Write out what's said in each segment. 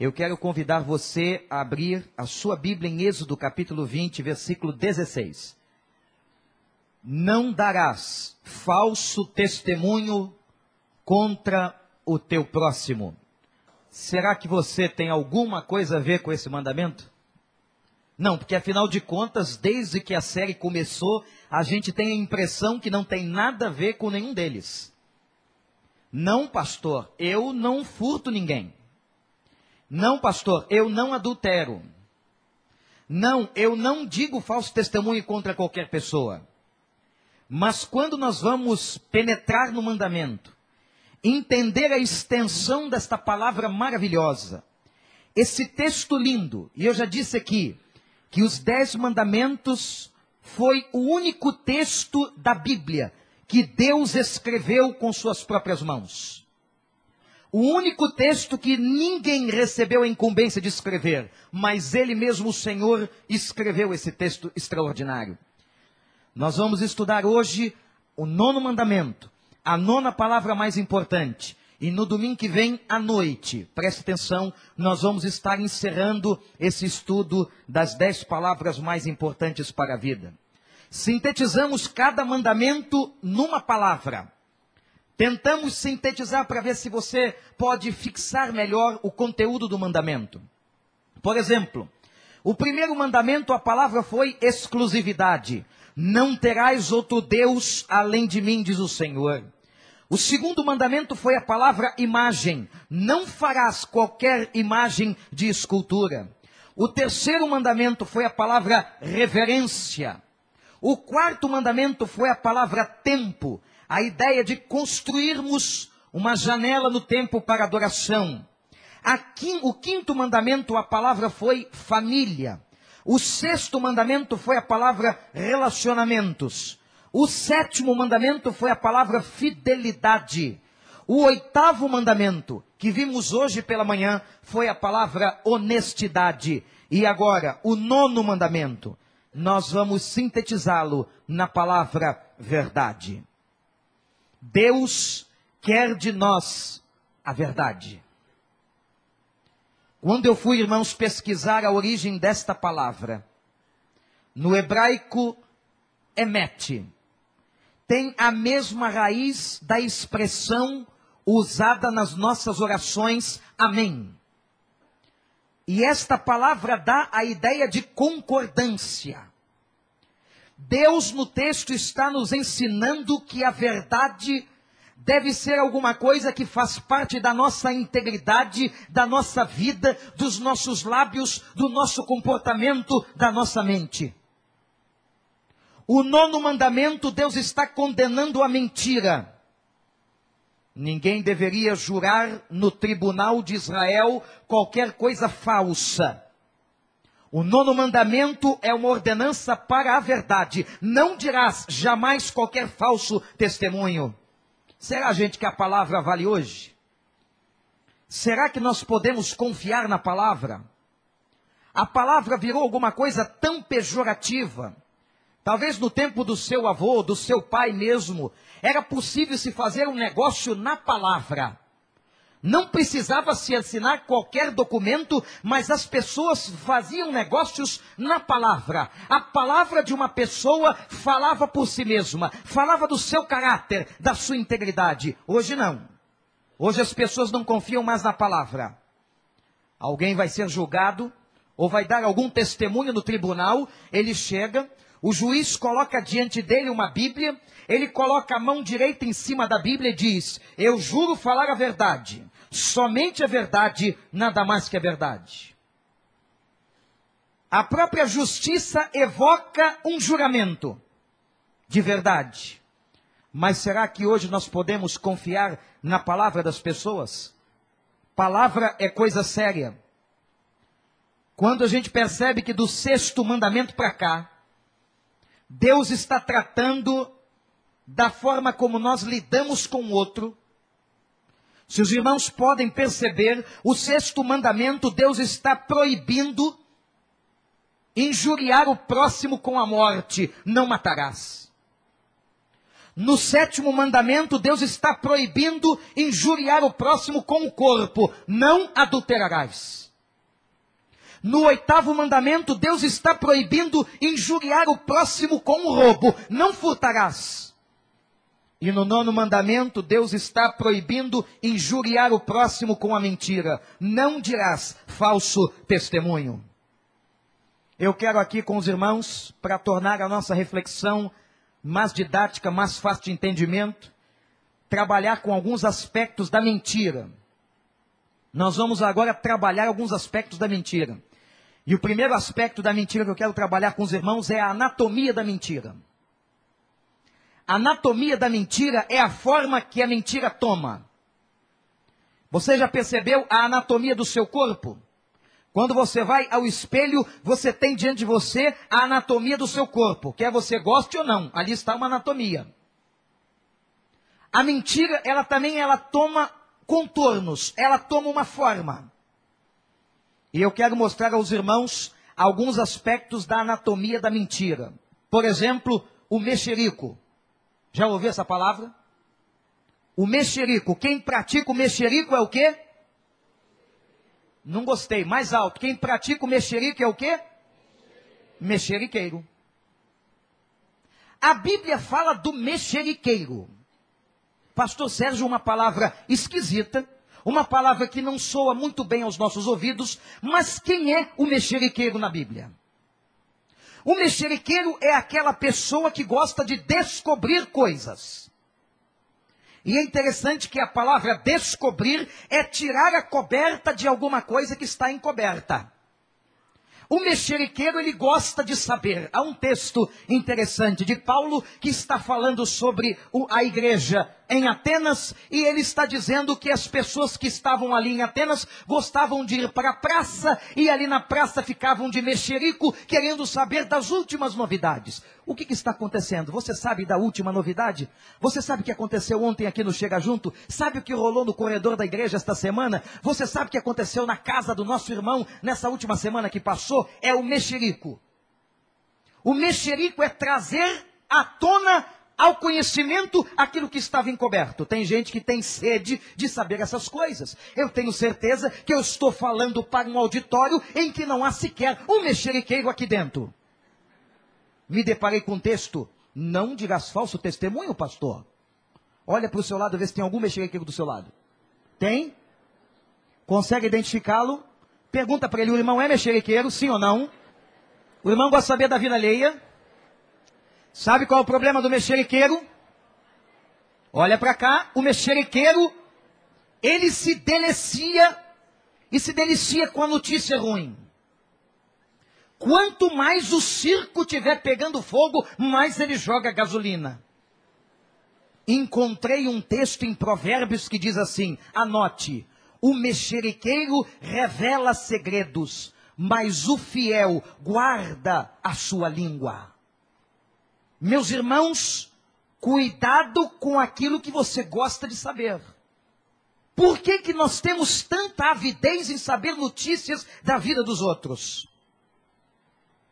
Eu quero convidar você a abrir a sua Bíblia em Êxodo capítulo 20, versículo 16. Não darás falso testemunho contra o teu próximo. Será que você tem alguma coisa a ver com esse mandamento? Não, porque afinal de contas, desde que a série começou, a gente tem a impressão que não tem nada a ver com nenhum deles. Não, pastor, eu não furto ninguém. Não, pastor, eu não adultero. Não, eu não digo falso testemunho contra qualquer pessoa. Mas quando nós vamos penetrar no mandamento, entender a extensão desta palavra maravilhosa, esse texto lindo, e eu já disse aqui, que os Dez Mandamentos foi o único texto da Bíblia que Deus escreveu com suas próprias mãos. O único texto que ninguém recebeu a incumbência de escrever, mas ele mesmo, o Senhor, escreveu esse texto extraordinário. Nós vamos estudar hoje o nono mandamento, a nona palavra mais importante. E no domingo que vem, à noite, preste atenção, nós vamos estar encerrando esse estudo das dez palavras mais importantes para a vida. Sintetizamos cada mandamento numa palavra. Tentamos sintetizar para ver se você pode fixar melhor o conteúdo do mandamento. Por exemplo, o primeiro mandamento, a palavra foi exclusividade. Não terás outro Deus além de mim, diz o Senhor. O segundo mandamento foi a palavra imagem. Não farás qualquer imagem de escultura. O terceiro mandamento foi a palavra reverência. O quarto mandamento foi a palavra tempo. A ideia de construirmos uma janela no tempo para adoração. o quinto mandamento, a palavra foi família. O sexto mandamento foi a palavra relacionamentos. O sétimo mandamento foi a palavra fidelidade. O oitavo mandamento, que vimos hoje pela manhã, foi a palavra honestidade. E agora, o nono mandamento, nós vamos sintetizá-lo na palavra verdade. Deus quer de nós a verdade. Quando eu fui, irmãos, pesquisar a origem desta palavra, no hebraico, emet, tem a mesma raiz da expressão usada nas nossas orações, amém. E esta palavra dá a ideia de concordância. Deus no texto está nos ensinando que a verdade deve ser alguma coisa que faz parte da nossa integridade, da nossa vida, dos nossos lábios, do nosso comportamento, da nossa mente. O nono mandamento, Deus está condenando a mentira. Ninguém deveria jurar no tribunal de Israel qualquer coisa falsa. O nono mandamento é uma ordenança para a verdade. Não dirás jamais qualquer falso testemunho. Será, gente, que a palavra vale hoje? Será que nós podemos confiar na palavra? A palavra virou alguma coisa tão pejorativa. Talvez no tempo do seu avô, do seu pai mesmo, era possível se fazer um negócio na palavra. Não precisava se assinar qualquer documento, mas as pessoas faziam negócios na palavra. A palavra de uma pessoa falava por si mesma, falava do seu caráter, da sua integridade. Hoje não. Hoje as pessoas não confiam mais na palavra. Alguém vai ser julgado ou vai dar algum testemunho no tribunal, ele chega, o juiz coloca diante dele uma Bíblia, ele coloca a mão direita em cima da Bíblia e diz: Eu juro falar a verdade, somente a verdade, nada mais que a verdade. A própria justiça evoca um juramento de verdade. Mas será que hoje nós podemos confiar na palavra das pessoas? Palavra é coisa séria. Quando a gente percebe que do sexto mandamento para cá, Deus está tratando da forma como nós lidamos com o outro. Se os irmãos podem perceber, o sexto mandamento, Deus está proibindo injuriar o próximo com a morte, não matarás. No sétimo mandamento, Deus está proibindo injuriar o próximo com o corpo, não adulterarás. No oitavo mandamento, Deus está proibindo injuriar o próximo com um roubo. Não furtarás. E no nono mandamento, Deus está proibindo injuriar o próximo com a mentira. Não dirás falso testemunho. Eu quero aqui com os irmãos, para tornar a nossa reflexão mais didática, mais fácil de entendimento, trabalhar com alguns aspectos da mentira. Nós vamos agora trabalhar alguns aspectos da mentira. E o primeiro aspecto da mentira que eu quero trabalhar com os irmãos é a anatomia da mentira. Anatomia da mentira é a forma que a mentira toma. Você já percebeu a anatomia do seu corpo? Quando você vai ao espelho, você tem diante de você a anatomia do seu corpo. Quer você goste ou não, ali está uma anatomia. A mentira, ela também ela toma contornos, ela toma uma forma. E eu quero mostrar aos irmãos alguns aspectos da anatomia da mentira. Por exemplo, o mexerico. Já ouviu essa palavra? O mexerico. Quem pratica o mexerico é o quê? Não gostei. Mais alto. Quem pratica o mexerico é o quê? Mexeriqueiro. A Bíblia fala do mexeriqueiro. Pastor Sérgio, uma palavra esquisita, uma palavra que não soa muito bem aos nossos ouvidos, mas quem é o mexeriqueiro na Bíblia? O mexeriqueiro é aquela pessoa que gosta de descobrir coisas. E é interessante que a palavra descobrir é tirar a coberta de alguma coisa que está encoberta. O mexeriqueiro, ele gosta de saber. Há um texto interessante de Paulo que está falando sobre a igreja em Atenas e ele está dizendo que as pessoas que estavam ali em Atenas gostavam de ir para a praça e ali na praça ficavam de mexerico querendo saber das últimas novidades. O que, que, está acontecendo? Você sabe da última novidade? Você sabe o que aconteceu ontem aqui no Chega Junto? Sabe o que rolou no corredor da igreja esta semana? Você sabe o que aconteceu na casa do nosso irmão nessa última semana que passou? É o mexerico. O mexerico é trazer à tona ao conhecimento aquilo que estava encoberto. Tem gente que tem sede de saber essas coisas. Eu tenho certeza que eu estou falando para um auditório em que não há sequer um mexeriqueiro aqui dentro. Me deparei com um texto. Não dirás falso testemunho, pastor. Olha para o seu lado, vê se tem algum mexeriqueiro do seu lado. Tem? Consegue identificá-lo? Pergunta para ele, o irmão é mexeriqueiro, sim ou não? O irmão gosta de saber da vida alheia? Sabe qual é o problema do mexeriqueiro? Olha para cá, o mexeriqueiro, ele se delicia e se delicia com a notícia ruim. Quanto mais o circo tiver pegando fogo, mais ele joga gasolina. Encontrei um texto em Provérbios que diz assim: anote, o mexeriqueiro revela segredos, mas o fiel guarda a sua língua. Meus irmãos, cuidado com aquilo que você gosta de saber. Por que, que nós temos tanta avidez em saber notícias da vida dos outros?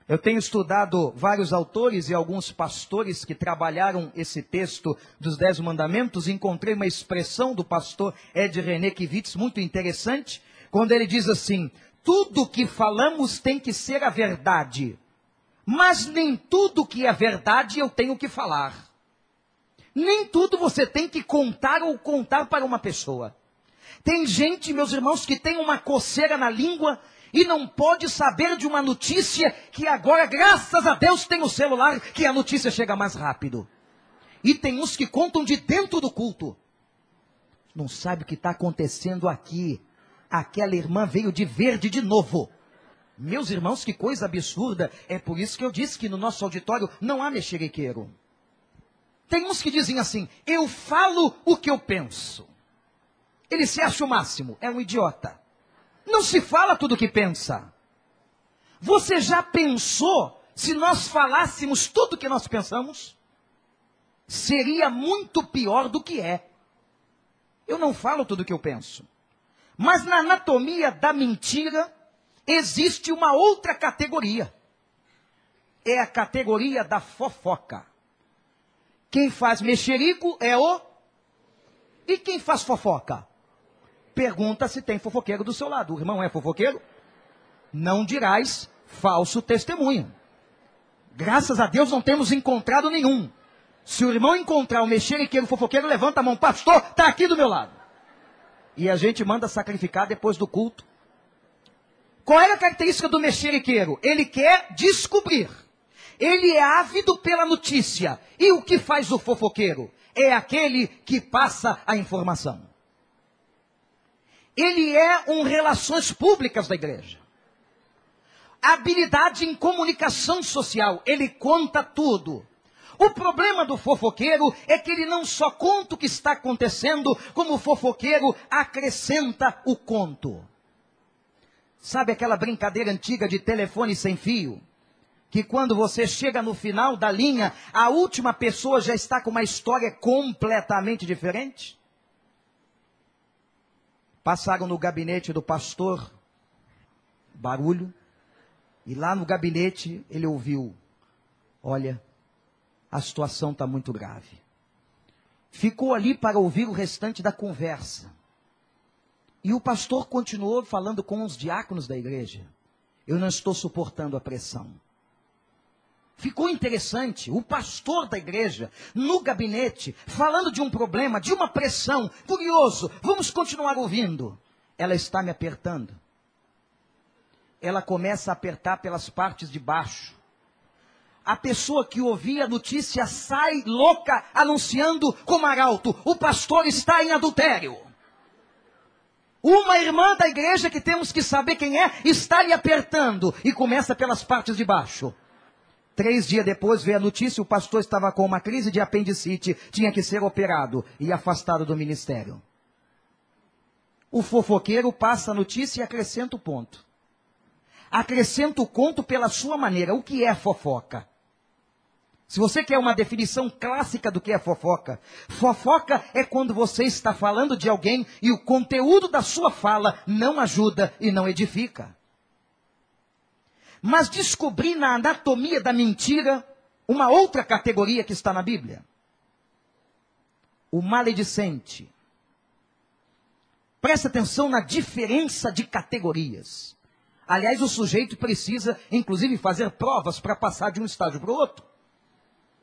Eu tenho estudado vários autores e alguns pastores que trabalharam esse texto dos Dez Mandamentos. Encontrei uma expressão do pastor Ed René Kivitz muito interessante, quando ele diz assim: Tudo que falamos tem que ser a verdade. Mas nem tudo que é verdade eu tenho que falar. Nem tudo você tem que contar ou contar para uma pessoa. Tem gente, meus irmãos, que tem uma coceira na língua e não pode saber de uma notícia que agora, graças a Deus, tem o celular que a notícia chega mais rápido. E tem uns que contam de dentro do culto. Não sabe o que está acontecendo aqui. Aquela irmã veio de verde de novo. Meus irmãos, que coisa absurda. É por isso que eu disse que no nosso auditório não há mexeriqueiro. Tem uns que dizem assim: eu falo o que eu penso. Ele se acha o máximo, é um idiota. Não se fala tudo o que pensa. Você já pensou se nós falássemos tudo o que nós pensamos? Seria muito pior do que é. Eu não falo tudo o que eu penso. Mas na anatomia da mentira, existe uma outra categoria. É a categoria da fofoca. Quem faz mexerico é o. E quem faz fofoca? Pergunta se tem fofoqueiro do seu lado. O irmão é fofoqueiro? não dirás falso testemunho. Graças a Deus não temos encontrado nenhum. Se o irmão encontrar o mexeriqueiro fofoqueiro, levanta a mão, pastor, está aqui do meu lado. E a gente manda sacrificar depois do culto. Qual é a característica do mexeriqueiro? Ele quer descobrir. Ele é ávido pela notícia. E o que faz o fofoqueiro? É aquele que passa a informação. Ele é um relações públicas da igreja. Habilidade em comunicação social. Ele conta tudo. O problema do fofoqueiro é que ele não só conta o que está acontecendo, como o fofoqueiro acrescenta o conto. Sabe aquela brincadeira antiga de telefone sem fio? Que quando você chega no final da linha, a última pessoa já está com uma história completamente diferente? Passaram no gabinete do pastor, barulho, e lá no gabinete ele ouviu: Olha, a situação está muito grave. Ficou ali para ouvir o restante da conversa. E o pastor continuou falando com os diáconos da igreja. Eu não estou suportando a pressão. Ficou interessante, o pastor da igreja, no gabinete, falando de um problema, de uma pressão. Curioso, vamos continuar ouvindo. Ela está me apertando. Ela começa a apertar pelas partes de baixo a pessoa que ouvia a notícia sai louca anunciando como arauto: o pastor está em adultério. Uma irmã da igreja que temos que saber quem é, está lhe apertando e começa pelas partes de baixo. Três dias depois veio a notícia, o pastor estava com uma crise de apendicite, tinha que ser operado e afastado do ministério. O fofoqueiro passa a notícia e acrescenta o ponto. Acrescenta o conto pela sua maneira. O que é fofoca? Se você quer uma definição clássica do que é fofoca, fofoca é quando você está falando de alguém e o conteúdo da sua fala não ajuda e não edifica. Mas descobri na anatomia da mentira uma outra categoria que está na Bíblia. O maledicente. Presta atenção na diferença de categorias. Aliás, o sujeito precisa, inclusive, fazer provas para passar de um estágio para o outro.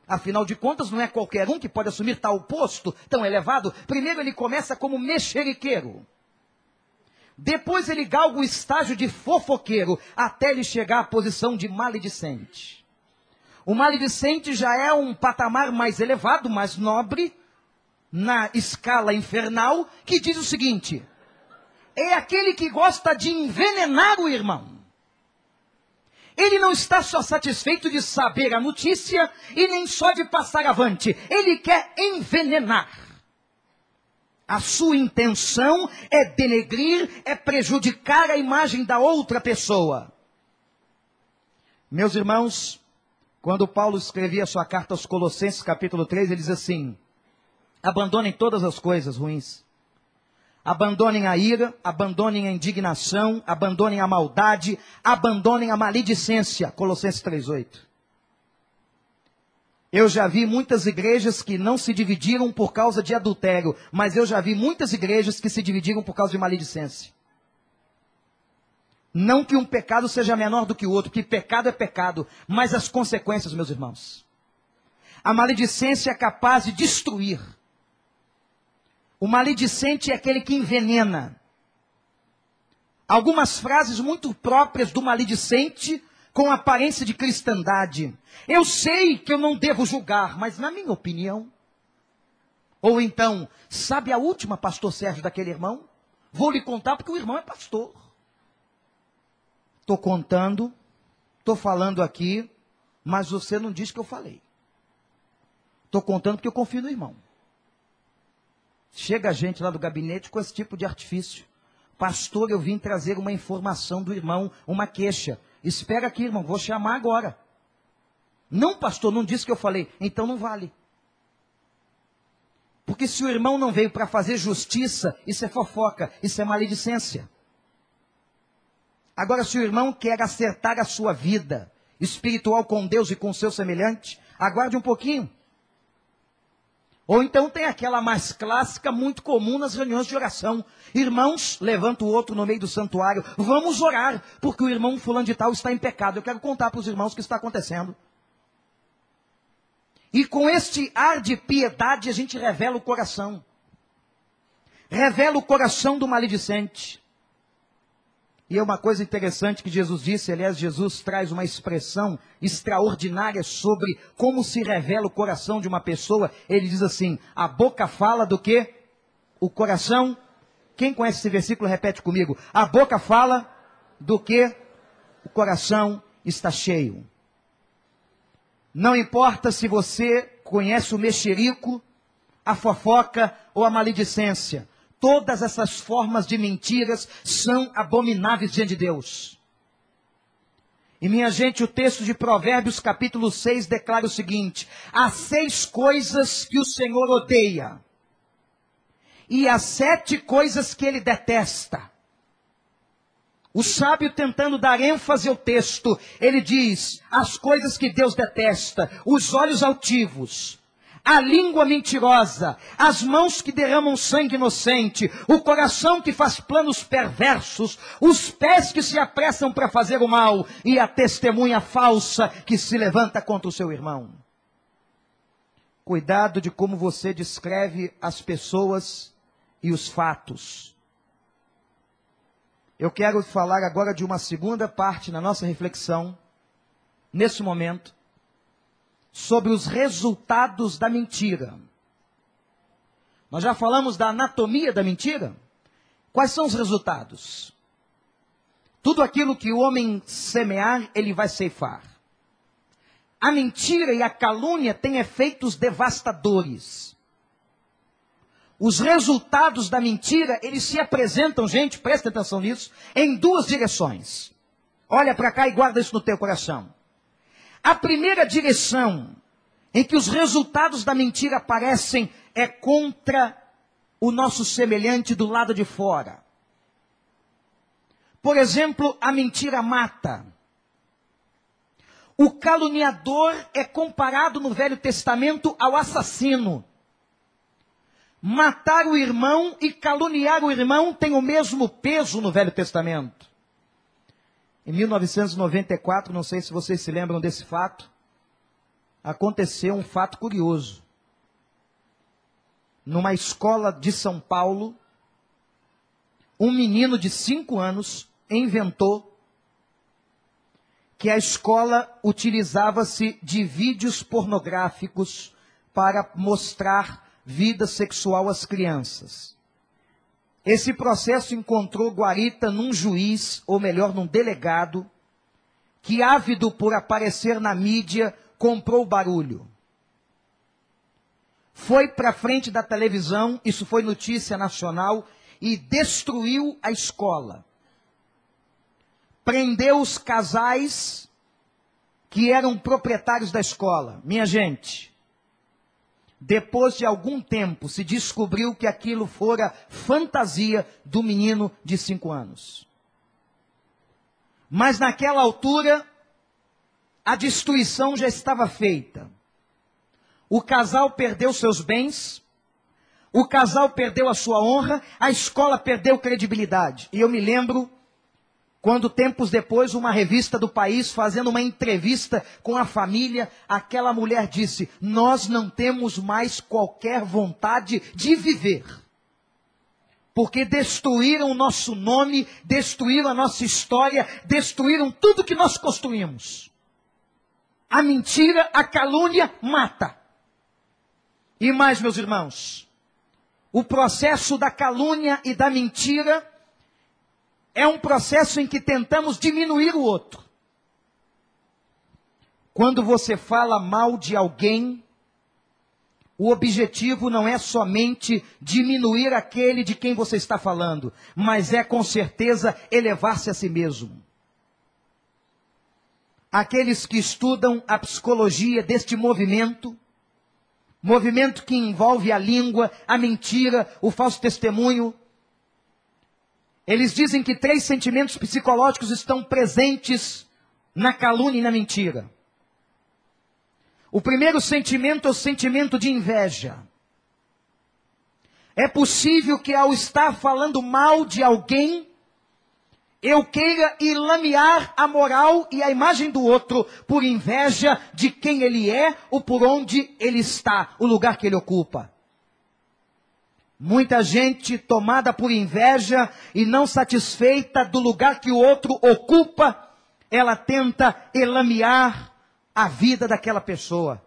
Afinal de contas, não é qualquer um que pode assumir tal posto tão elevado. Primeiro ele começa como mexeriqueiro. Depois ele galga o estágio de fofoqueiro, até ele chegar à posição de maledicente. O maledicente já é um patamar mais elevado, mais nobre, na escala infernal, que diz o seguinte: é aquele que gosta de envenenar o irmão. Ele não está só satisfeito de saber a notícia e nem só de passar avante. Ele quer envenenar. A sua intenção é denegrir, é prejudicar a imagem da outra pessoa. Meus irmãos, quando Paulo escrevia sua carta aos Colossenses, capítulo 3, ele diz assim: abandonem todas as coisas ruins Abandonem a ira, abandonem a indignação, abandonem a maldade, abandonem a maledicência. Colossenses 3:8. Eu já vi muitas igrejas que não se dividiram por causa de adultério, mas eu já vi muitas igrejas que se dividiram por causa de maledicência. Não que um pecado seja menor do que o outro, que pecado é pecado, mas as consequências, meus irmãos. A maledicência é capaz de destruir. O maledicente é aquele que envenena. Algumas frases muito próprias do maledicente com aparência de cristandade. Eu sei que eu não devo julgar, mas na minha opinião. Ou então, sabe a última, pastor Sérgio, daquele irmão? Vou lhe contar porque o irmão é pastor. Estou contando, estou falando aqui, mas você não diz que eu falei. Estou contando porque eu confio no irmão. Chega a gente lá do gabinete com esse tipo de artifício. Pastor, eu vim trazer uma informação do irmão, uma queixa. Espera aqui, irmão, vou chamar agora. Não, pastor, não disse que eu falei. Então não vale. Porque se o irmão não veio para fazer justiça, isso é fofoca, isso é maledicência. Agora, se o irmão quer acertar a sua vida espiritual com Deus e com o seu semelhante, aguarde um pouquinho. Ou então tem aquela mais clássica, muito comum nas reuniões de oração. Irmãos, levanta o outro no meio do santuário. Vamos orar, porque o irmão fulano de tal está em pecado. Eu quero contar para os irmãos o que está acontecendo. E com este ar de piedade a gente revela o coração. Revela o coração do maledicente. E é uma coisa interessante que Jesus disse, aliás, Jesus traz uma expressão extraordinária sobre como se revela o coração de uma pessoa. Ele diz assim: a boca fala do que? O coração. Quem conhece esse versículo, repete comigo. A boca fala do que? O coração está cheio. Não importa se você conhece o mexerico, a fofoca ou a maledicência. Todas essas formas de mentiras são abomináveis diante de Deus. E minha gente, o texto de Provérbios capítulo 6 declara o seguinte: há seis coisas que o Senhor odeia, e há sete coisas que ele detesta. O sábio tentando dar ênfase ao texto, ele diz: as coisas que Deus detesta, os olhos altivos, a língua mentirosa, as mãos que derramam sangue inocente, o coração que faz planos perversos, os pés que se apressam para fazer o mal e a testemunha falsa que se levanta contra o seu irmão. Cuidado de como você descreve as pessoas e os fatos. Eu quero falar agora de uma segunda parte na nossa reflexão, nesse momento, sobre os resultados da mentira. Nós já falamos da anatomia da mentira? Quais são os resultados? Tudo aquilo que o homem semear, ele vai ceifar. A mentira e a calúnia têm efeitos devastadores. Os resultados da mentira, eles se apresentam, gente, presta atenção nisso, em duas direções. Olha para cá e guarda isso no teu coração. A primeira direção em que os resultados da mentira aparecem é contra o nosso semelhante do lado de fora. Por exemplo, a mentira mata. O caluniador é comparado no Velho Testamento ao assassino. Matar o irmão e caluniar o irmão tem o mesmo peso no Velho Testamento. Em 1994, não sei se vocês se lembram desse fato, aconteceu um fato curioso. Numa escola de São Paulo, um menino de 5 anos inventou que a escola utilizava-se de vídeos pornográficos para mostrar vida sexual às crianças. Esse processo encontrou guarita num juiz, ou melhor, num delegado, que ávido por aparecer na mídia, comprou barulho. Foi para frente da televisão, isso foi notícia nacional, e destruiu a escola. Prendeu os casais que eram proprietários da escola. Minha gente, depois de algum tempo, se descobriu que aquilo fora fantasia do menino de cinco anos. Mas naquela altura, a destruição já estava feita. O casal perdeu seus bens, o casal perdeu a sua honra, a escola perdeu credibilidade. E eu me lembro quando tempos depois, uma revista do país, fazendo uma entrevista com a família, aquela mulher disse: Nós não temos mais qualquer vontade de viver. Porque destruíram o nosso nome, destruíram a nossa história, destruíram tudo que nós construímos. A mentira, a calúnia mata. E mais, meus irmãos, o processo da calúnia e da mentira é um processo em que tentamos diminuir o outro. Quando você fala mal de alguém, o objetivo não é somente diminuir aquele de quem você está falando, mas é com certeza elevar-se a si mesmo. Aqueles que estudam a psicologia deste movimento, movimento que envolve a língua, a mentira, o falso testemunho, eles dizem que três sentimentos psicológicos estão presentes na calúnia e na mentira. O primeiro sentimento é o sentimento de inveja. É possível que ao estar falando mal de alguém, eu queira ilamear a moral e a imagem do outro por inveja de quem ele é ou por onde ele está, o lugar que ele ocupa. Muita gente tomada por inveja e não satisfeita do lugar que o outro ocupa, ela tenta elamear a vida daquela pessoa.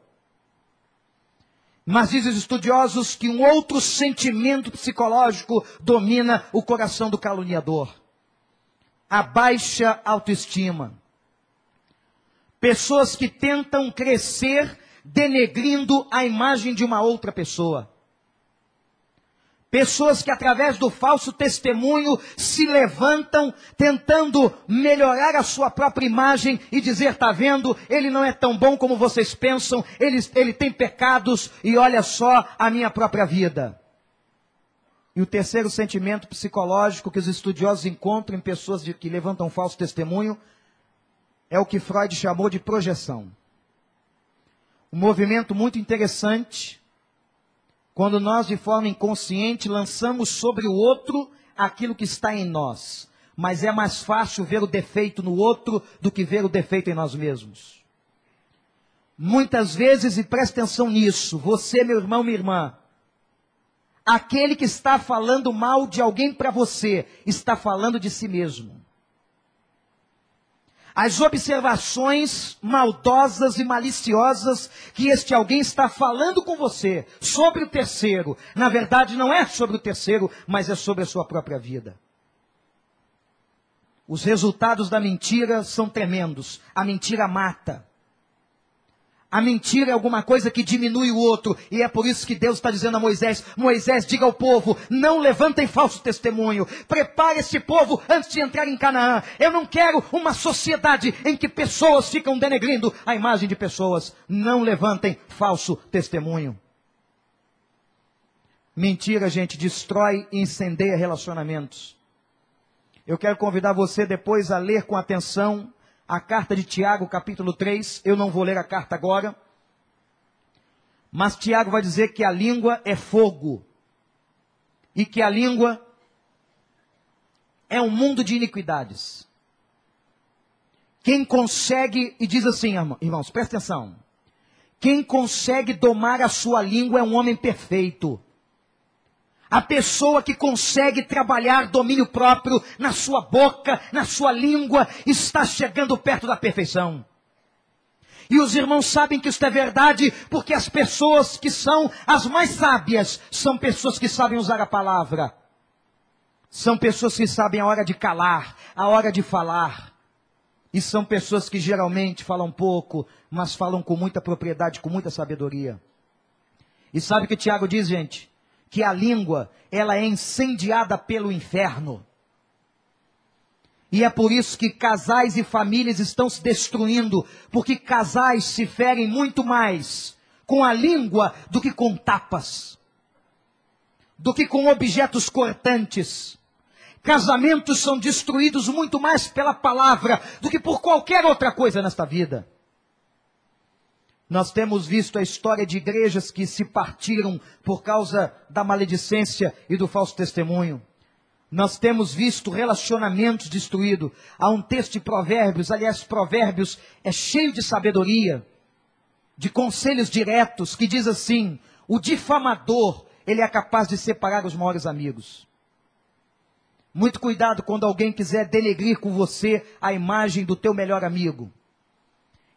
Mas dizem os estudiosos que um outro sentimento psicológico domina o coração do caluniador. A baixa autoestima. Pessoas que tentam crescer denegrindo a imagem de uma outra pessoa. Pessoas que através do falso testemunho se levantam tentando melhorar a sua própria imagem e dizer, tá vendo, ele não é tão bom como vocês pensam, ele, ele tem pecados e olha só a minha própria vida. E o terceiro sentimento psicológico que os estudiosos encontram em pessoas de, que levantam falso testemunho é o que Freud chamou de projeção. Um movimento muito interessante quando nós, de forma inconsciente, lançamos sobre o outro aquilo que está em nós. Mas é mais fácil ver o defeito no outro do que ver o defeito em nós mesmos. Muitas vezes, e preste atenção nisso, você, meu irmão, minha irmã, aquele que está falando mal de alguém para você, está falando de si mesmo as observações maldosas e maliciosas que este alguém está falando com você sobre o terceiro. Na verdade, não é sobre o terceiro, mas é sobre a sua própria vida. Os resultados da mentira são tremendos. A mentira mata. A mentira é alguma coisa que diminui o outro, e é por isso que Deus está dizendo a Moisés: Moisés, diga ao povo, não levantem falso testemunho, prepare esse povo antes de entrar em Canaã. Eu não quero uma sociedade em que pessoas ficam denegrindo a imagem de pessoas. Não levantem falso testemunho. Mentira, gente, destrói e incendeia relacionamentos. Eu quero convidar você depois a ler com atenção a carta de Tiago, capítulo 3. Eu não vou ler a carta agora. Mas Tiago vai dizer que a língua é fogo. E que a língua é um mundo de iniquidades. Quem consegue, e diz assim, irmãos, presta atenção. Quem consegue domar a sua língua é um homem perfeito. A pessoa que consegue trabalhar domínio próprio na sua boca, na sua língua, está chegando perto da perfeição. E os irmãos sabem que isso é verdade, porque as pessoas que são as mais sábias são pessoas que sabem usar a palavra. São pessoas que sabem a hora de calar, a hora de falar. E são pessoas que geralmente falam pouco, mas falam com muita propriedade, com muita sabedoria. E sabe o que Tiago diz, gente? Que a língua, ela é incendiada pelo inferno. E é por isso que casais e famílias estão se destruindo, porque casais se ferem muito mais com a língua do que com tapas, do que com objetos cortantes. Casamentos são destruídos muito mais pela palavra do que por qualquer outra coisa nesta vida. Nós temos visto a história de igrejas que se partiram por causa da maledicência e do falso testemunho. Nós temos visto relacionamentos destruídos. Há um texto de Provérbios, aliás, Provérbios é cheio de sabedoria, de conselhos diretos, que diz assim: o difamador, ele é capaz de separar os maiores amigos. Muito cuidado quando alguém quiser denegrir com você a imagem do teu melhor amigo.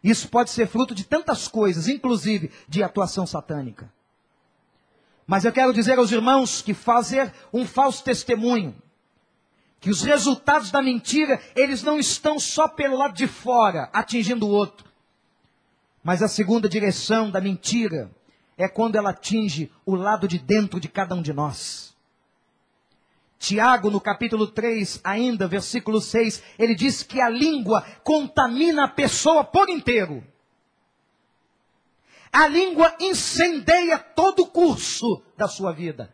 Isso pode ser fruto de tantas coisas, inclusive de atuação satânica. Mas eu quero dizer aos irmãos que fazer um falso testemunho, que os resultados da mentira, eles não estão só pelo lado de fora, atingindo o outro. Mas a segunda direção da mentira é quando ela atinge o lado de dentro de cada um de nós. Tiago, no capítulo 3, ainda, versículo 6, ele diz que a língua contamina a pessoa por inteiro. A língua incendeia todo o curso da sua vida.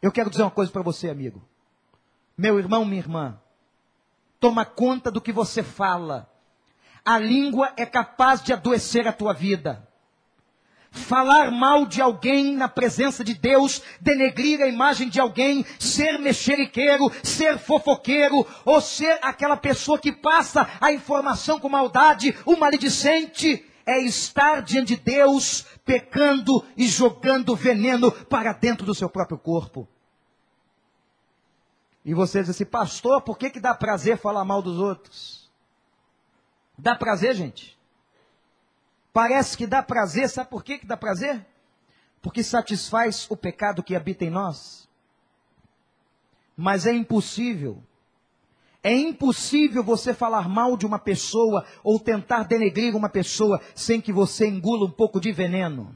Eu quero dizer uma coisa para você, amigo. Meu irmão, minha irmã, toma conta do que você fala. A língua é capaz de adoecer a tua vida. Falar mal de alguém na presença de Deus, denegrir a imagem de alguém, ser mexeriqueiro, ser fofoqueiro, ou ser aquela pessoa que passa a informação com maldade, o maledicente, é estar diante de Deus pecando e jogando veneno para dentro do seu próprio corpo. E você diz assim, pastor, por que, que dá prazer falar mal dos outros? Dá prazer, gente? Parece que dá prazer, sabe por que, que dá prazer? Porque satisfaz o pecado que habita em nós. Mas é impossível. É impossível você falar mal de uma pessoa ou tentar denegrir uma pessoa sem que você engula um pouco de veneno.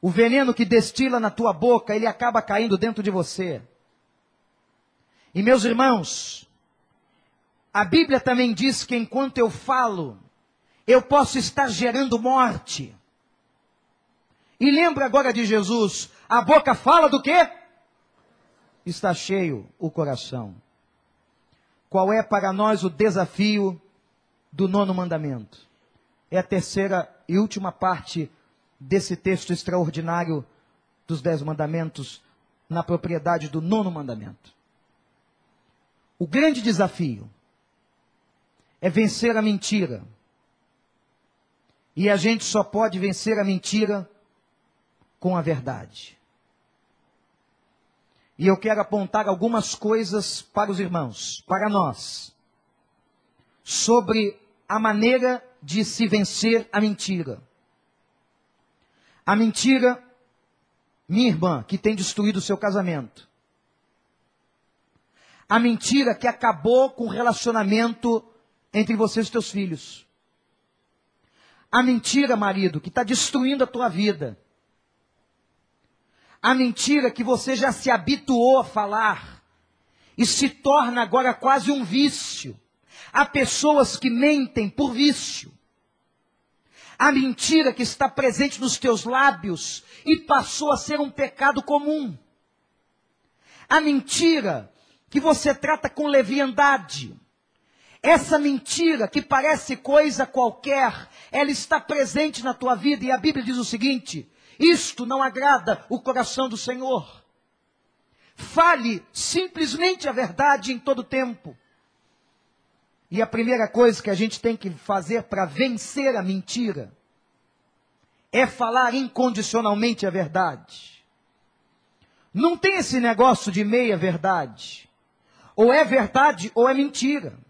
O veneno que destila na tua boca, ele acaba caindo dentro de você. E meus irmãos, a Bíblia também diz que enquanto eu falo, eu posso estar gerando morte. E lembra agora de Jesus, a boca fala do quê? Está cheio o coração. Qual é para nós o desafio do nono mandamento? É a terceira e última parte desse texto extraordinário dos dez mandamentos na propriedade do nono mandamento. O grande desafio é vencer a mentira e a gente só pode vencer a mentira com a verdade. E eu quero apontar algumas coisas para os irmãos, para nós, sobre a maneira de se vencer a mentira. A mentira, minha irmã, que tem destruído o seu casamento. A mentira que acabou com o relacionamento entre você e os filhos. A mentira, marido, que está destruindo a tua vida. A mentira que você já se habituou a falar e se torna agora quase um vício. Há pessoas que mentem por vício. A mentira que está presente nos teus lábios e passou a ser um pecado comum. A mentira que você trata com leviandade. Essa mentira que parece coisa qualquer, ela está presente na tua vida e a Bíblia diz o seguinte: isto não agrada o coração do Senhor. Fale simplesmente a verdade em todo tempo. E a primeira coisa que a gente tem que fazer para vencer a mentira é falar incondicionalmente a verdade. Não tem esse negócio de meia verdade. Ou é verdade ou é mentira.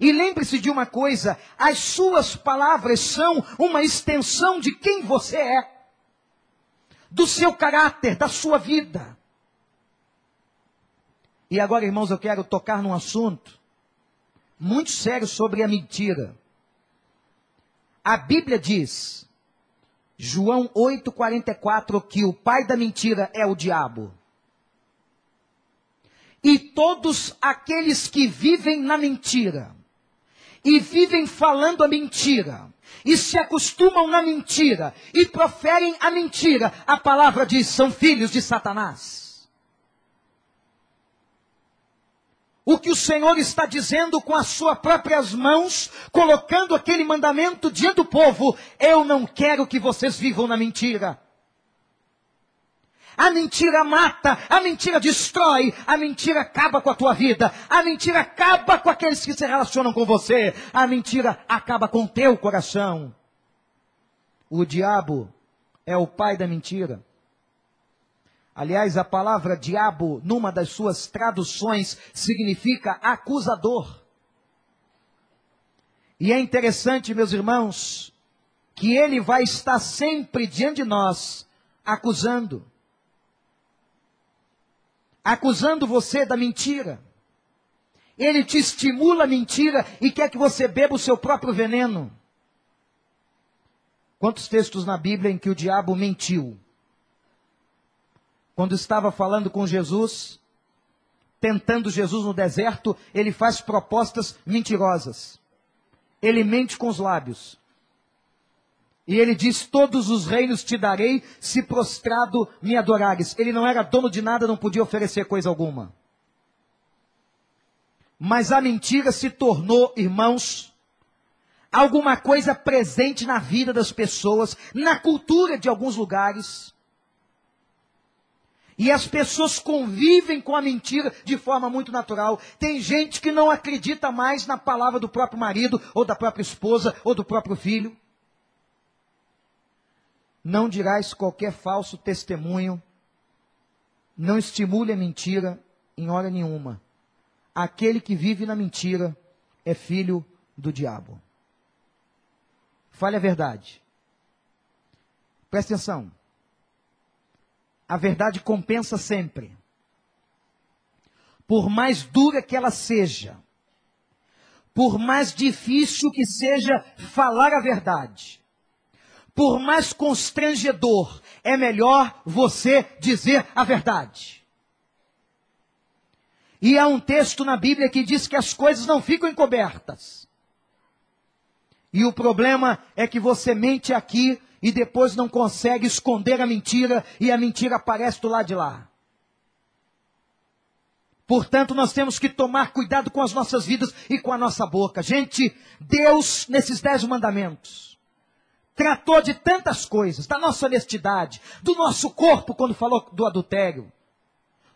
E lembre-se de uma coisa: as suas palavras são uma extensão de quem você é, do seu caráter, da sua vida. E agora, irmãos, eu quero tocar num assunto muito sério sobre a mentira. A Bíblia diz, João 8,44, que o pai da mentira é o diabo. E todos aqueles que vivem na mentira e vivem falando a mentira, e se acostumam na mentira, e proferem a mentira, a palavra diz: são filhos de Satanás. O que o Senhor está dizendo com as suas próprias mãos, colocando aquele mandamento diante do povo: eu não quero que vocês vivam na mentira. A mentira mata, a mentira destrói, a mentira acaba com a tua vida, a mentira acaba com aqueles que se relacionam com você, a mentira acaba com o teu coração. O diabo é o pai da mentira. Aliás, a palavra diabo, numa das suas traduções, significa acusador. E é interessante, meus irmãos, que ele vai estar sempre diante de nós, acusando acusando você da mentira. Ele te estimula a mentira e quer que você beba o seu próprio veneno. Quantos textos na Bíblia em que o diabo mentiu? Quando estava falando com Jesus, tentando Jesus no deserto, ele faz propostas mentirosas. Ele mente com os lábios. E ele diz: Todos os reinos te darei, se prostrado me adorares. Ele não era dono de nada, não podia oferecer coisa alguma. Mas a mentira se tornou, irmãos, alguma coisa presente na vida das pessoas, na cultura de alguns lugares. E as pessoas convivem com a mentira de forma muito natural. Tem gente que não acredita mais na palavra do próprio marido, ou da própria esposa, ou do próprio filho. Não dirás qualquer falso testemunho. Não estimule a mentira em hora nenhuma. Aquele que vive na mentira é filho do diabo. Fale a verdade. Preste atenção. A verdade compensa sempre. Por mais dura que ela seja, por mais difícil que seja falar a verdade, por mais constrangedor, é melhor você dizer a verdade. E há um texto na Bíblia que diz que as coisas não ficam encobertas. E o problema é que você mente aqui e depois não consegue esconder a mentira e a mentira aparece do lado de lá. Portanto, nós temos que tomar cuidado com as nossas vidas e com a nossa boca. Gente, Deus, nesses dez mandamentos, tratou de tantas coisas, da nossa honestidade, do nosso corpo, quando falou do adultério,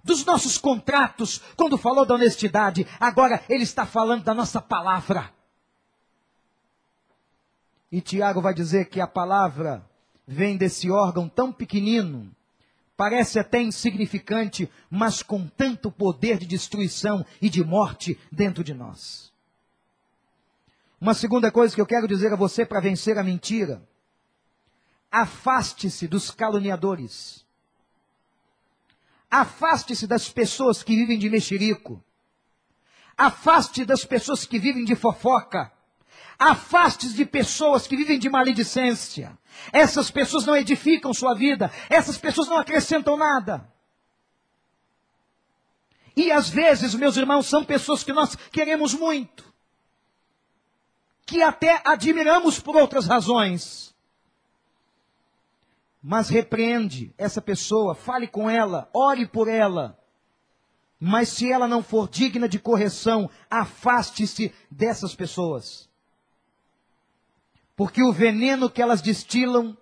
dos nossos contratos, quando falou da honestidade. Agora, Ele está falando da nossa palavra. E Tiago vai dizer que a palavra vem desse órgão tão pequenino, parece até insignificante, mas com tanto poder de destruição e de morte dentro de nós. Uma segunda coisa que eu quero dizer a você para vencer a mentira: afaste-se dos caluniadores. Afaste-se das pessoas que vivem de mexerico. Afaste das pessoas que vivem de fofoca. Afaste-se de pessoas que vivem de maledicência. Essas pessoas não edificam sua vida. Essas pessoas não acrescentam nada. E às vezes, meus irmãos, são pessoas que nós queremos muito. Que até admiramos por outras razões. Mas repreende essa pessoa, fale com ela, ore por ela. Mas se ela não for digna de correção, afaste-se dessas pessoas. Porque o veneno que elas destilam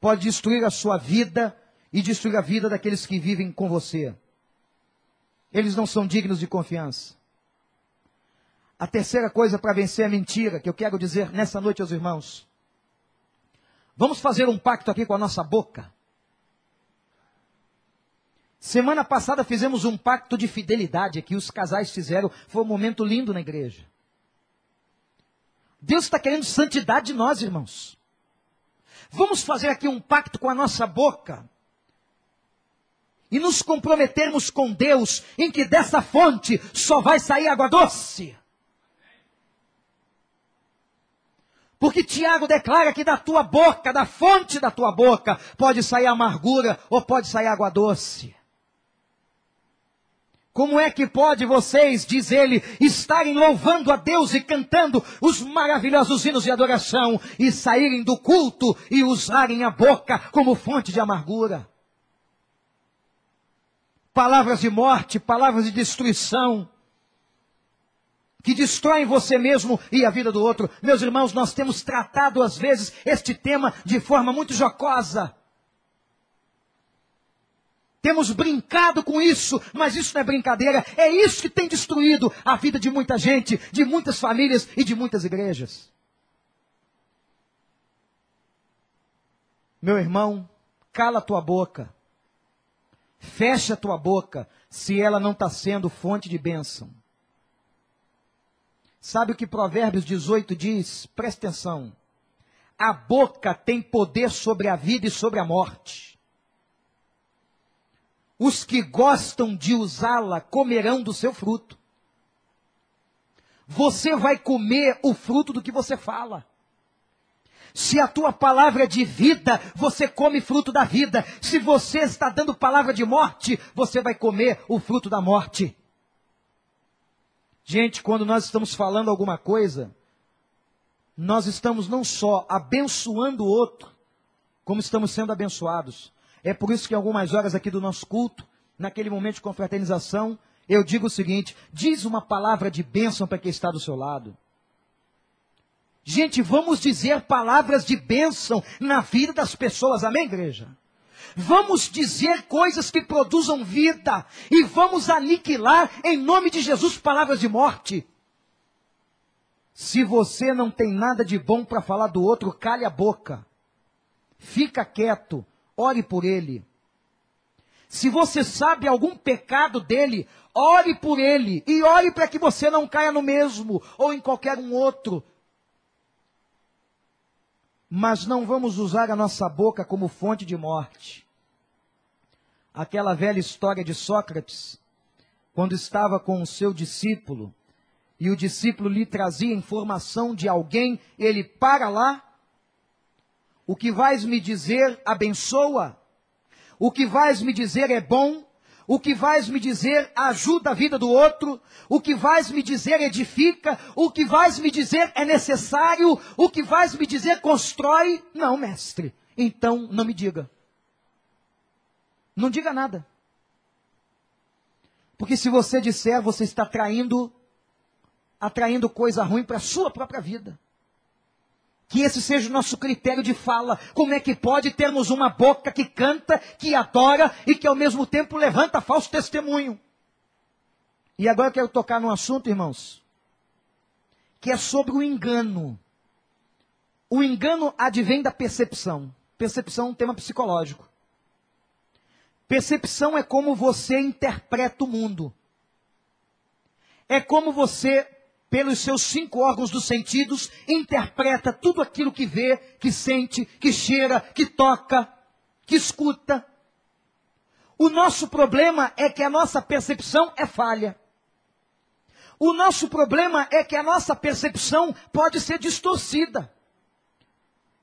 pode destruir a sua vida e destruir a vida daqueles que vivem com você. Eles não são dignos de confiança. A terceira coisa para vencer a mentira que eu quero dizer nessa noite aos irmãos. Vamos fazer um pacto aqui com a nossa boca. Semana passada fizemos um pacto de fidelidade aqui, os casais fizeram, foi um momento lindo na igreja. Deus está querendo santidade de nós, irmãos. Vamos fazer aqui um pacto com a nossa boca. E nos comprometermos com Deus em que dessa fonte só vai sair água doce. Porque Tiago declara que da tua boca, da fonte da tua boca, pode sair amargura ou pode sair água doce. Como é que pode vocês, diz ele, estarem louvando a Deus e cantando os maravilhosos hinos de adoração e saírem do culto e usarem a boca como fonte de amargura? Palavras de morte, palavras de destruição, que destroem você mesmo e a vida do outro. Meus irmãos, nós temos tratado às vezes este tema de forma muito jocosa. Temos brincado com isso, mas isso não é brincadeira. É isso que tem destruído a vida de muita gente, de muitas famílias e de muitas igrejas. Meu irmão, cala tua boca. Fecha tua boca se ela não está sendo fonte de bênção. Sabe o que Provérbios 18 diz? Presta atenção. A boca tem poder sobre a vida e sobre a morte. Os que gostam de usá-la comerão do seu fruto. Você vai comer o fruto do que você fala. Se a tua palavra é de vida, você come fruto da vida. Se você está dando palavra de morte, você vai comer o fruto da morte. Gente, quando nós estamos falando alguma coisa, nós estamos não só abençoando o outro, como estamos sendo abençoados. É por isso que em algumas horas aqui do nosso culto, naquele momento de confraternização, eu digo o seguinte: diz uma palavra de bênção para quem está do seu lado. Gente, vamos dizer palavras de bênção na vida das pessoas, amém, igreja? Vamos dizer coisas que produzam vida e vamos aniquilar em nome de Jesus palavras de morte. Se você não tem nada de bom para falar do outro, cale a boca. Fica quieto, ore por ele. Se você sabe algum pecado dele, ore por ele e ore para que você não caia no mesmo ou em qualquer um outro mas não vamos usar a nossa boca como fonte de morte. Aquela velha história de Sócrates, quando estava com o seu discípulo, e o discípulo lhe trazia informação de alguém, ele para lá. O que vais me dizer abençoa, o que vais me dizer é bom, o que vais me dizer ajuda a vida do outro. O que vais me dizer edifica. O que vais me dizer é necessário. O que vais me dizer constrói. Não, mestre. Então não me diga. Não diga nada. Porque se você disser, você está traindo, atraindo coisa ruim para a sua própria vida. Que esse seja o nosso critério de fala. Como é que pode termos uma boca que canta, que adora e que ao mesmo tempo levanta falso testemunho? E agora eu quero tocar num assunto, irmãos, que é sobre o engano. O engano advém da percepção. Percepção é um tema psicológico. Percepção é como você interpreta o mundo. É como você pelos seus cinco órgãos dos sentidos, interpreta tudo aquilo que vê, que sente, que cheira, que toca, que escuta. O nosso problema é que a nossa percepção é falha. O nosso problema é que a nossa percepção pode ser distorcida.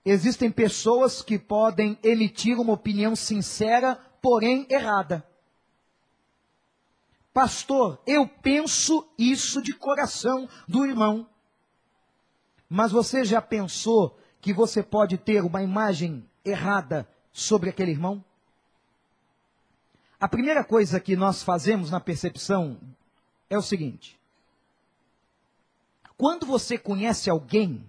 Existem pessoas que podem emitir uma opinião sincera, porém errada. Pastor, eu penso isso de coração do irmão. Mas você já pensou que você pode ter uma imagem errada sobre aquele irmão? A primeira coisa que nós fazemos na percepção é o seguinte: quando você conhece alguém,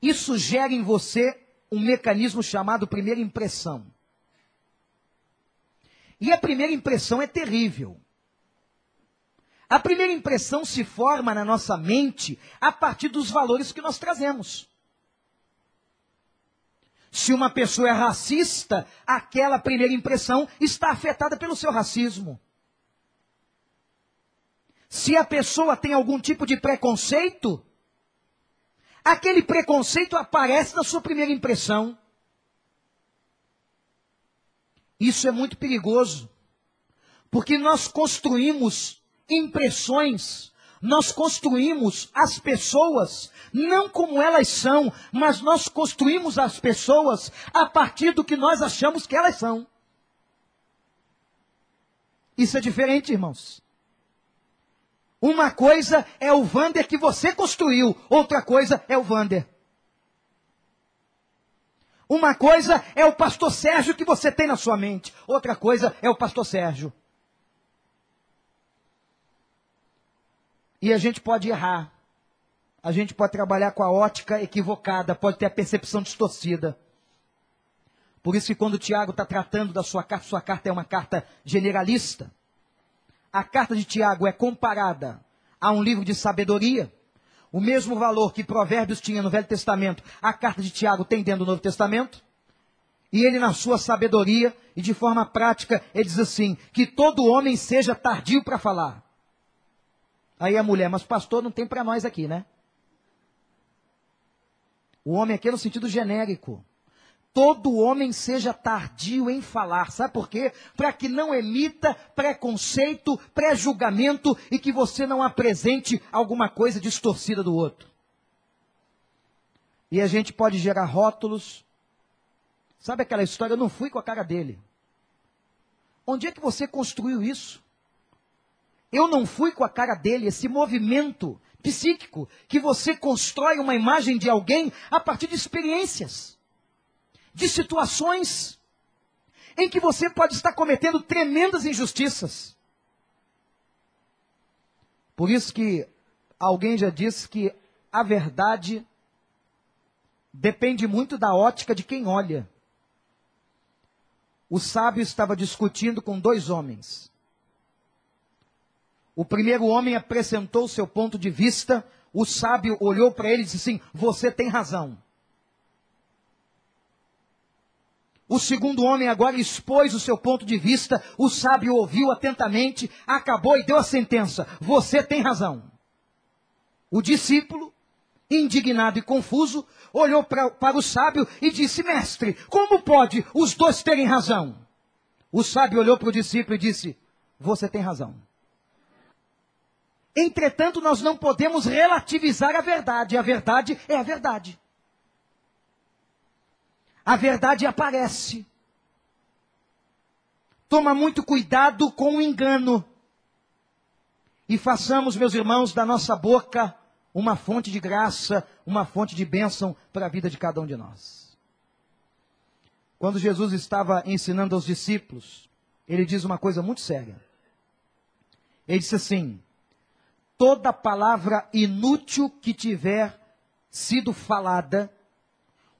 isso gera em você um mecanismo chamado primeira impressão. E a primeira impressão é terrível. A primeira impressão se forma na nossa mente a partir dos valores que nós trazemos. Se uma pessoa é racista, aquela primeira impressão está afetada pelo seu racismo. Se a pessoa tem algum tipo de preconceito, aquele preconceito aparece na sua primeira impressão. Isso é muito perigoso, porque nós construímos impressões, nós construímos as pessoas não como elas são, mas nós construímos as pessoas a partir do que nós achamos que elas são. Isso é diferente, irmãos. Uma coisa é o Vander que você construiu, outra coisa é o Vander. Uma coisa é o pastor Sérgio que você tem na sua mente, outra coisa é o pastor Sérgio. E a gente pode errar. A gente pode trabalhar com a ótica equivocada, pode ter a percepção distorcida. Por isso que quando o Tiago está tratando da sua carta, sua carta é uma carta generalista. A carta de Tiago é comparada a um livro de sabedoria. O mesmo valor que Provérbios tinha no Velho Testamento, a carta de Tiago tem dentro do Novo Testamento. E ele, na sua sabedoria e de forma prática, ele diz assim: que todo homem seja tardio para falar. Aí a mulher, mas pastor não tem para nós aqui, né? O homem aqui é no sentido genérico todo homem seja tardio em falar. Sabe por quê? Para que não emita preconceito, pré-julgamento e que você não apresente alguma coisa distorcida do outro. E a gente pode gerar rótulos. Sabe aquela história? Eu não fui com a cara dele. Onde é que você construiu isso? Eu não fui com a cara dele, esse movimento psíquico que você constrói uma imagem de alguém a partir de experiências de situações em que você pode estar cometendo tremendas injustiças. Por isso que alguém já disse que a verdade depende muito da ótica de quem olha. O sábio estava discutindo com dois homens. O primeiro homem apresentou seu ponto de vista, o sábio olhou para ele e disse assim: Você tem razão. O segundo homem agora expôs o seu ponto de vista, o sábio ouviu atentamente, acabou e deu a sentença: Você tem razão. O discípulo, indignado e confuso, olhou pra, para o sábio e disse: Mestre, como pode os dois terem razão? O sábio olhou para o discípulo e disse: Você tem razão. Entretanto, nós não podemos relativizar a verdade. A verdade é a verdade. A verdade aparece. Toma muito cuidado com o engano. E façamos, meus irmãos, da nossa boca uma fonte de graça, uma fonte de bênção para a vida de cada um de nós. Quando Jesus estava ensinando aos discípulos, ele diz uma coisa muito séria. Ele disse assim: toda palavra inútil que tiver sido falada,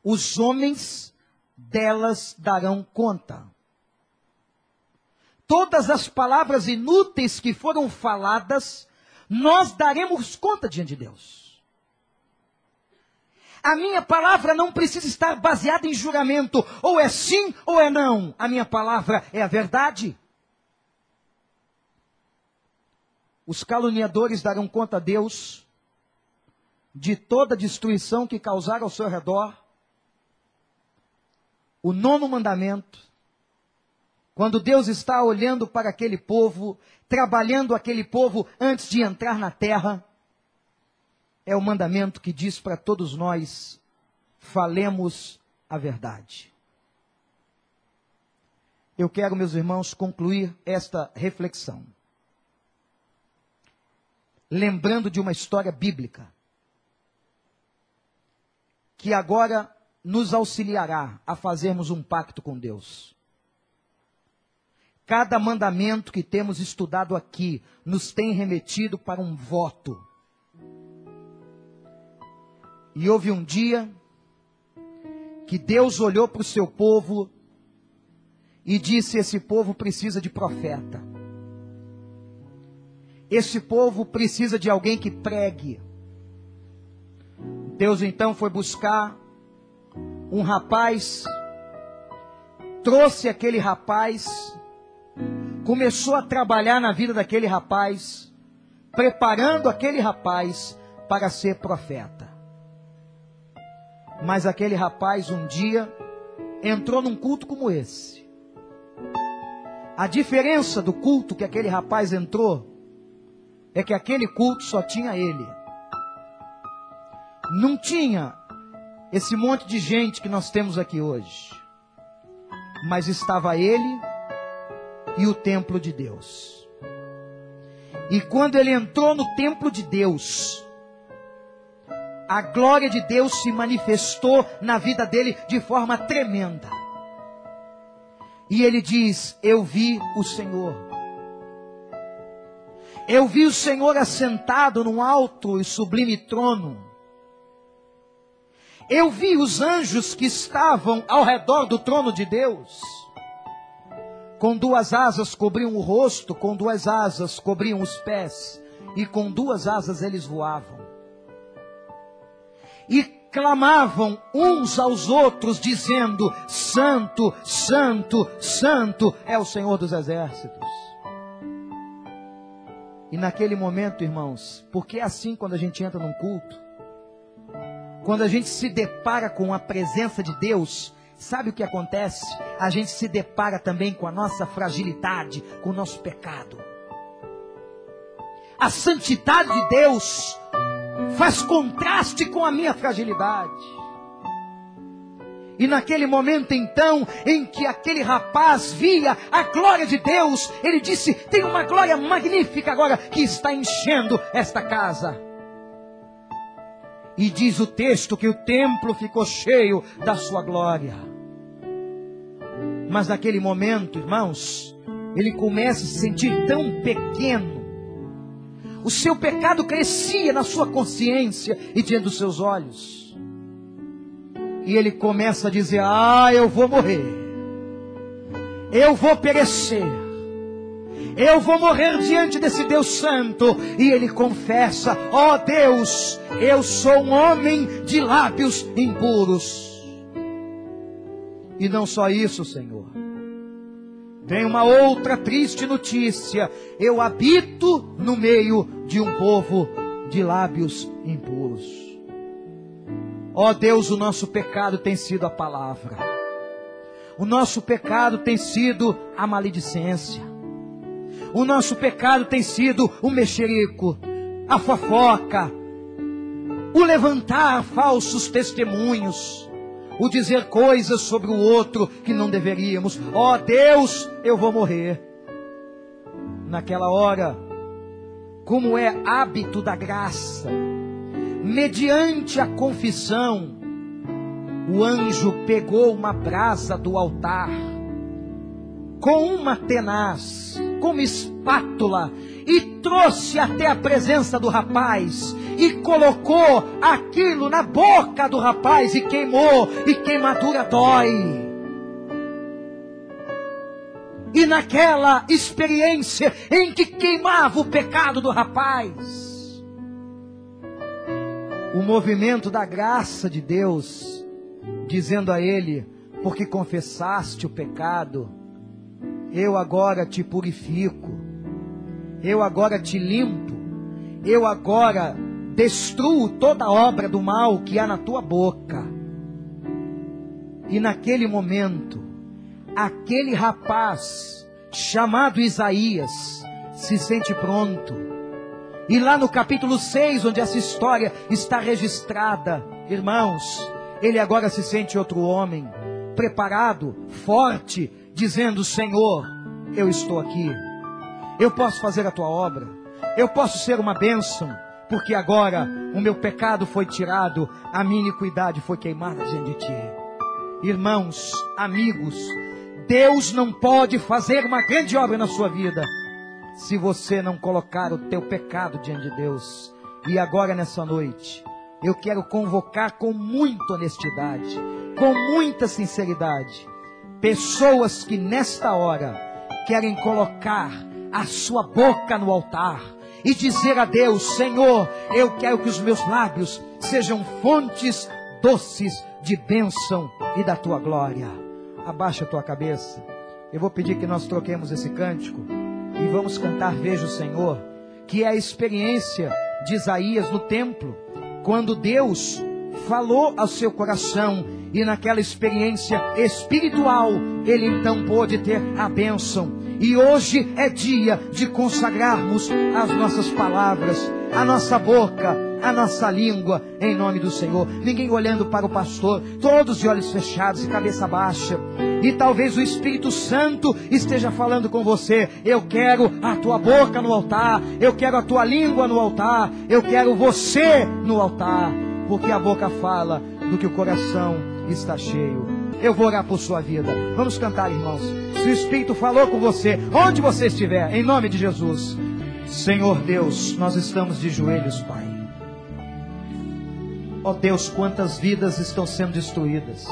os homens delas darão conta. Todas as palavras inúteis que foram faladas, nós daremos conta diante de Deus. A minha palavra não precisa estar baseada em juramento, ou é sim ou é não. A minha palavra é a verdade. Os caluniadores darão conta a Deus de toda a destruição que causaram ao seu redor. O nono mandamento, quando Deus está olhando para aquele povo, trabalhando aquele povo antes de entrar na terra, é o mandamento que diz para todos nós: falemos a verdade. Eu quero, meus irmãos, concluir esta reflexão lembrando de uma história bíblica que agora nos auxiliará a fazermos um pacto com Deus. Cada mandamento que temos estudado aqui nos tem remetido para um voto. E houve um dia que Deus olhou para o seu povo e disse: Esse povo precisa de profeta. Esse povo precisa de alguém que pregue. Deus então foi buscar um rapaz, trouxe aquele rapaz, começou a trabalhar na vida daquele rapaz, preparando aquele rapaz para ser profeta. Mas aquele rapaz um dia entrou num culto como esse. A diferença do culto que aquele rapaz entrou é que aquele culto só tinha ele. Não tinha esse monte de gente que nós temos aqui hoje. Mas estava ele e o templo de Deus. E quando ele entrou no templo de Deus, a glória de Deus se manifestou na vida dele de forma tremenda. E ele diz: Eu vi o Senhor. Eu vi o Senhor assentado num alto e sublime trono. Eu vi os anjos que estavam ao redor do trono de Deus. Com duas asas cobriam o rosto, com duas asas cobriam os pés, e com duas asas eles voavam. E clamavam uns aos outros, dizendo: Santo, Santo, Santo é o Senhor dos exércitos. E naquele momento, irmãos, porque é assim quando a gente entra num culto, quando a gente se depara com a presença de Deus, sabe o que acontece? A gente se depara também com a nossa fragilidade, com o nosso pecado. A santidade de Deus faz contraste com a minha fragilidade. E naquele momento então, em que aquele rapaz via a glória de Deus, ele disse: Tem uma glória magnífica agora que está enchendo esta casa. E diz o texto que o templo ficou cheio da sua glória. Mas naquele momento, irmãos, ele começa a se sentir tão pequeno. o seu pecado crescia na sua consciência e diante dos seus olhos. E ele começa a dizer: Ah, eu vou morrer, eu vou perecer, eu vou morrer diante desse Deus Santo. E ele confessa: Ó oh Deus, eu sou um homem de lábios impuros. E não só isso, Senhor. Vem uma outra triste notícia. Eu habito no meio de um povo de lábios impuros. Ó oh Deus, o nosso pecado tem sido a palavra. O nosso pecado tem sido a maledicência. O nosso pecado tem sido o mexerico, a fofoca, o levantar falsos testemunhos o dizer coisas sobre o outro que não deveríamos. Ó oh, Deus, eu vou morrer. Naquela hora, como é hábito da graça, mediante a confissão, o anjo pegou uma brasa do altar, com uma tenaz, com uma espátula, e trouxe até a presença do rapaz e colocou aquilo na boca do rapaz e queimou, e queimadura dói. E naquela experiência em que queimava o pecado do rapaz, o movimento da graça de Deus, dizendo a ele: porque confessaste o pecado, eu agora te purifico, eu agora te limpo, eu agora destruo toda obra do mal que há na tua boca. E naquele momento, aquele rapaz chamado Isaías se sente pronto. E lá no capítulo 6, onde essa história está registrada, irmãos, ele agora se sente outro homem, preparado, forte, dizendo: Senhor, eu estou aqui, eu posso fazer a tua obra, eu posso ser uma bênção, porque agora o meu pecado foi tirado, a minha iniquidade foi queimada diante de ti. Irmãos, amigos, Deus não pode fazer uma grande obra na sua vida se você não colocar o teu pecado diante de Deus. E agora nessa noite, eu quero convocar com muita honestidade, com muita sinceridade, pessoas que nesta hora querem colocar a sua boca no altar e dizer a Deus: Senhor, eu quero que os meus lábios sejam fontes doces de bênção e da tua glória. Abaixa a tua cabeça. Eu vou pedir que nós troquemos esse cântico e vamos cantar Veja o Senhor, que é a experiência de Isaías no templo, quando Deus falou ao seu coração e naquela experiência espiritual, ele então pôde ter a bênção e hoje é dia de consagrarmos as nossas palavras, a nossa boca, a nossa língua, em nome do Senhor. Ninguém olhando para o pastor, todos de olhos fechados e cabeça baixa. E talvez o Espírito Santo esteja falando com você. Eu quero a tua boca no altar, eu quero a tua língua no altar, eu quero você no altar, porque a boca fala do que o coração está cheio. Eu vou orar por sua vida. Vamos cantar, irmãos. Se o Espírito falou com você, onde você estiver, em nome de Jesus. Senhor Deus, nós estamos de joelhos, Pai. Ó oh Deus, quantas vidas estão sendo destruídas.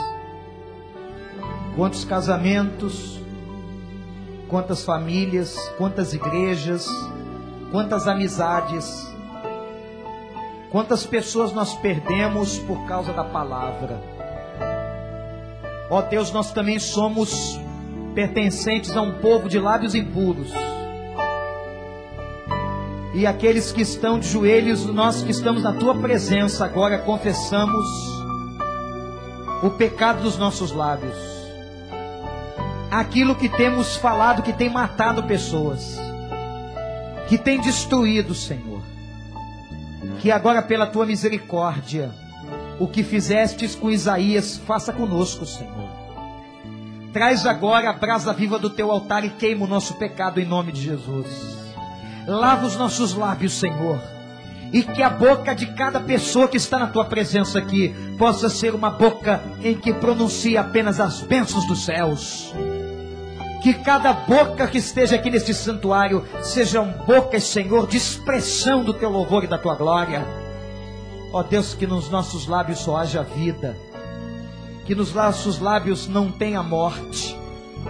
Quantos casamentos, quantas famílias, quantas igrejas, quantas amizades, quantas pessoas nós perdemos por causa da palavra. Ó oh Deus, nós também somos pertencentes a um povo de lábios impuros. E aqueles que estão de joelhos, nós que estamos na tua presença agora, confessamos o pecado dos nossos lábios. Aquilo que temos falado que tem matado pessoas, que tem destruído, Senhor. Que agora, pela tua misericórdia, o que fizestes com Isaías, faça conosco, Senhor. Traz agora a brasa viva do teu altar e queima o nosso pecado em nome de Jesus. Lava os nossos lábios, Senhor. E que a boca de cada pessoa que está na tua presença aqui possa ser uma boca em que pronuncie apenas as bênçãos dos céus. Que cada boca que esteja aqui neste santuário sejam bocas, Senhor, de expressão do teu louvor e da tua glória. Ó Deus, que nos nossos lábios só haja vida, que nos nossos lábios não tenha morte,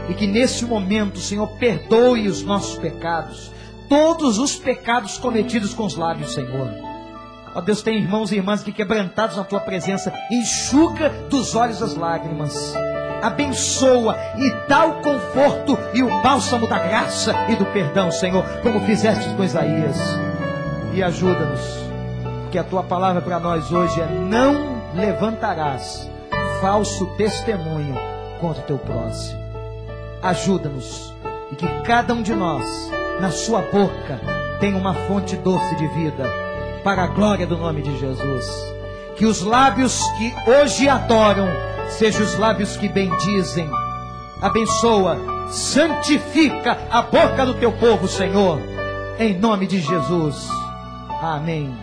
e que nesse momento, Senhor, perdoe os nossos pecados, todos os pecados cometidos com os lábios, Senhor. Ó Deus, tem irmãos e irmãs que quebrantados na tua presença, enxuga dos olhos as lágrimas, abençoa e dá o conforto e o bálsamo da graça e do perdão, Senhor, como fizeste com Isaías. E ajuda-nos, que a tua palavra para nós hoje é: não levantarás falso testemunho contra o teu próximo. Ajuda-nos e que cada um de nós, na sua boca, tenha uma fonte doce de vida, para a glória do nome de Jesus. Que os lábios que hoje adoram sejam os lábios que bendizem. Abençoa, santifica a boca do teu povo, Senhor, em nome de Jesus. Amém.